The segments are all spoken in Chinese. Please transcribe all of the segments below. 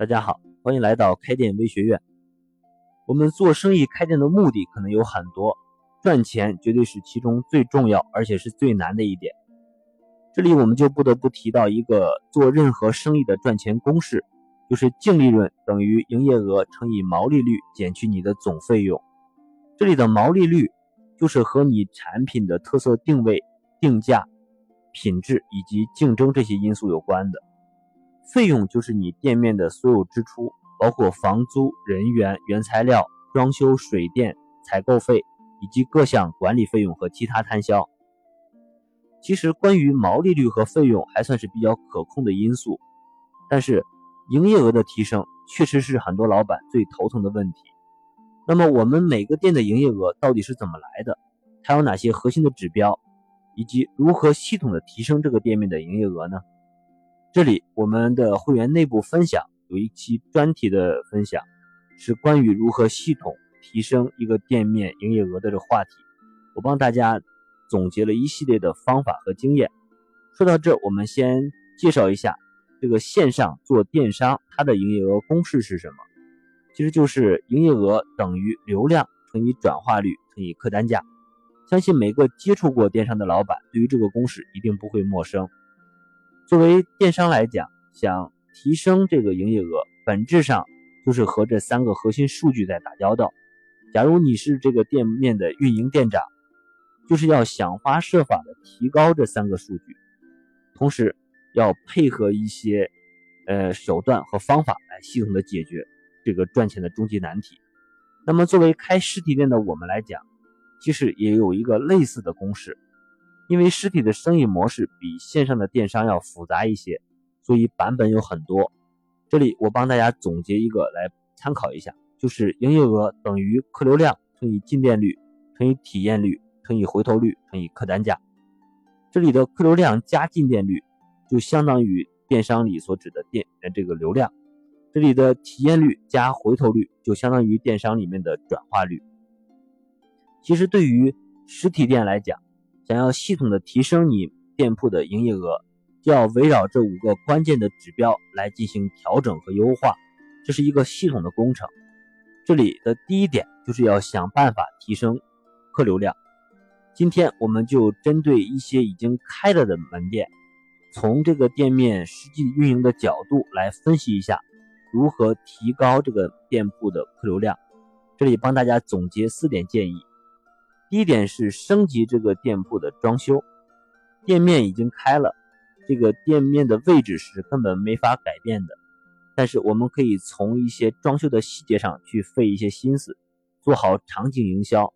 大家好，欢迎来到开店微学院。我们做生意开店的目的可能有很多，赚钱绝对是其中最重要而且是最难的一点。这里我们就不得不提到一个做任何生意的赚钱公式，就是净利润等于营业额乘以毛利率减去你的总费用。这里的毛利率就是和你产品的特色定位、定价、品质以及竞争这些因素有关的。费用就是你店面的所有支出，包括房租、人员、原材料、装修、水电、采购费以及各项管理费用和其他摊销。其实，关于毛利率和费用还算是比较可控的因素，但是营业额的提升确实是很多老板最头疼的问题。那么，我们每个店的营业额到底是怎么来的？它有哪些核心的指标？以及如何系统的提升这个店面的营业额呢？这里我们的会员内部分享有一期专题的分享，是关于如何系统提升一个店面营业额的这个话题。我帮大家总结了一系列的方法和经验。说到这，我们先介绍一下这个线上做电商它的营业额公式是什么？其实就是营业额等于流量乘以转化率乘以客单价。相信每个接触过电商的老板对于这个公式一定不会陌生。作为电商来讲，想提升这个营业额，本质上就是和这三个核心数据在打交道。假如你是这个店面的运营店长，就是要想方设法的提高这三个数据，同时要配合一些呃手段和方法来系统的解决这个赚钱的终极难题。那么作为开实体店的我们来讲，其实也有一个类似的公式。因为实体的生意模式比线上的电商要复杂一些，所以版本有很多。这里我帮大家总结一个来参考一下，就是营业额等于客流量乘以进店率乘以体验率乘以回头率乘以客单价。这里的客流量加进店率就相当于电商里所指的店呃这个流量，这里的体验率加回头率就相当于电商里面的转化率。其实对于实体店来讲，想要系统的提升你店铺的营业额，就要围绕这五个关键的指标来进行调整和优化，这是一个系统的工程。这里的第一点就是要想办法提升客流量。今天我们就针对一些已经开了的门店，从这个店面实际运营的角度来分析一下如何提高这个店铺的客流量。这里帮大家总结四点建议。第一点是升级这个店铺的装修，店面已经开了，这个店面的位置是根本没法改变的。但是我们可以从一些装修的细节上去费一些心思，做好场景营销，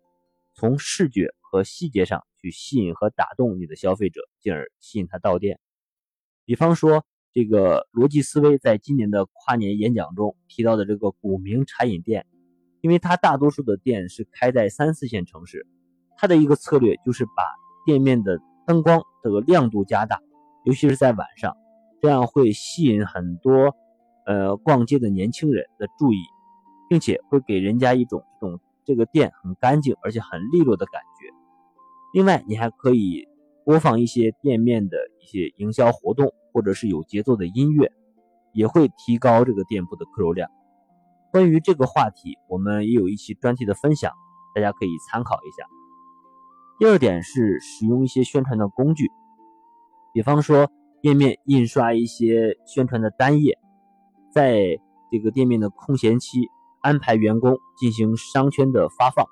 从视觉和细节上去吸引和打动你的消费者，进而吸引他到店。比方说，这个逻辑思维在今年的跨年演讲中提到的这个古茗茶饮店，因为它大多数的店是开在三四线城市。它的一个策略就是把店面的灯光这个亮度加大，尤其是在晚上，这样会吸引很多呃逛街的年轻人的注意，并且会给人家一种这种这个店很干净而且很利落的感觉。另外，你还可以播放一些店面的一些营销活动，或者是有节奏的音乐，也会提高这个店铺的客流量。关于这个话题，我们也有一期专题的分享，大家可以参考一下。第二点是使用一些宣传的工具，比方说店面印刷一些宣传的单页，在这个店面的空闲期安排员工进行商圈的发放。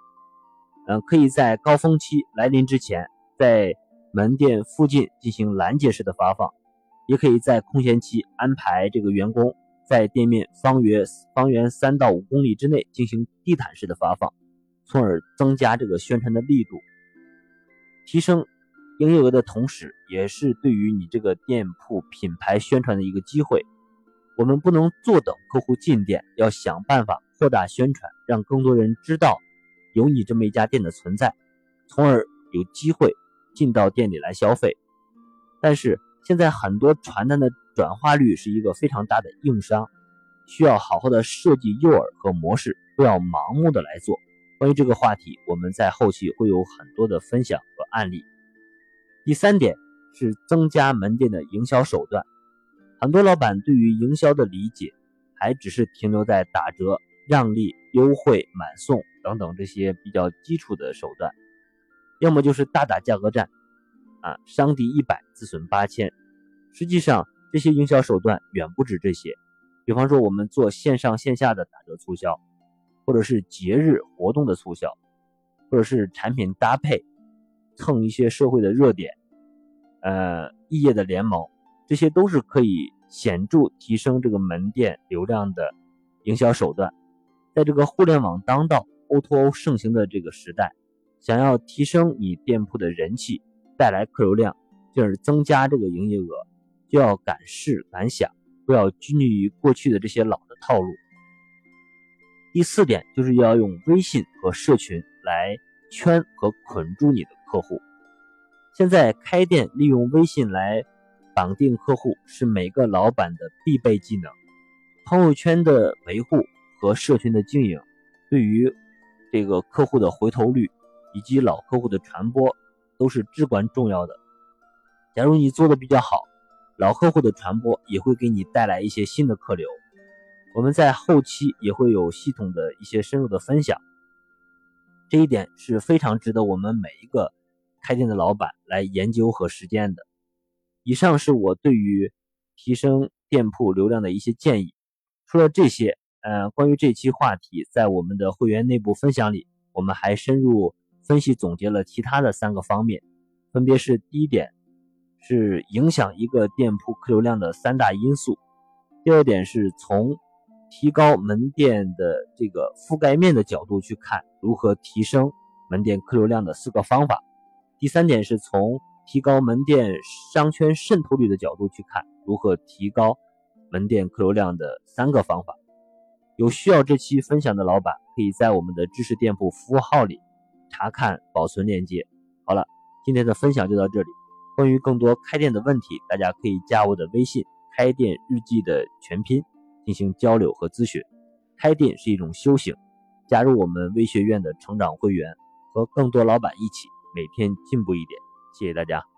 嗯，可以在高峰期来临之前，在门店附近进行拦截式的发放，也可以在空闲期安排这个员工在店面方圆方圆三到五公里之内进行地毯式的发放，从而增加这个宣传的力度。提升营业额的同时，也是对于你这个店铺品牌宣传的一个机会。我们不能坐等客户进店，要想办法扩大宣传，让更多人知道有你这么一家店的存在，从而有机会进到店里来消费。但是现在很多传单的转化率是一个非常大的硬伤，需要好好的设计诱饵和模式，不要盲目的来做。关于这个话题，我们在后期会有很多的分享和案例。第三点是增加门店的营销手段。很多老板对于营销的理解还只是停留在打折、让利、优惠、满送等等这些比较基础的手段，要么就是大打价格战，啊，伤敌一百，自损八千。实际上，这些营销手段远不止这些。比方说，我们做线上线下的打折促销，或者是节日活动的促销，或者是产品搭配，蹭一些社会的热点，呃，异业的联盟，这些都是可以显著提升这个门店流量的营销手段。在这个互联网当道、O2O 盛行的这个时代，想要提升你店铺的人气，带来客流量，进而增加这个营业额。就要敢试敢想，不要拘泥于过去的这些老的套路。第四点就是要用微信和社群来圈和捆住你的客户。现在开店利用微信来绑定客户是每个老板的必备技能。朋友圈的维护和社群的经营，对于这个客户的回头率以及老客户的传播都是至关重要的。假如你做的比较好。老客户的传播也会给你带来一些新的客流，我们在后期也会有系统的一些深入的分享，这一点是非常值得我们每一个开店的老板来研究和实践的。以上是我对于提升店铺流量的一些建议。除了这些，呃，关于这期话题，在我们的会员内部分享里，我们还深入分析总结了其他的三个方面，分别是第一点。是影响一个店铺客流量的三大因素。第二点是从提高门店的这个覆盖面的角度去看，如何提升门店客流量的四个方法。第三点是从提高门店商圈渗透率的角度去看，如何提高门店客流量的三个方法。有需要这期分享的老板，可以在我们的知识店铺服务号里查看保存链接。好了，今天的分享就到这里。关于更多开店的问题，大家可以加我的微信“开店日记”的全拼进行交流和咨询。开店是一种修行，加入我们微学院的成长会员，和更多老板一起每天进步一点。谢谢大家。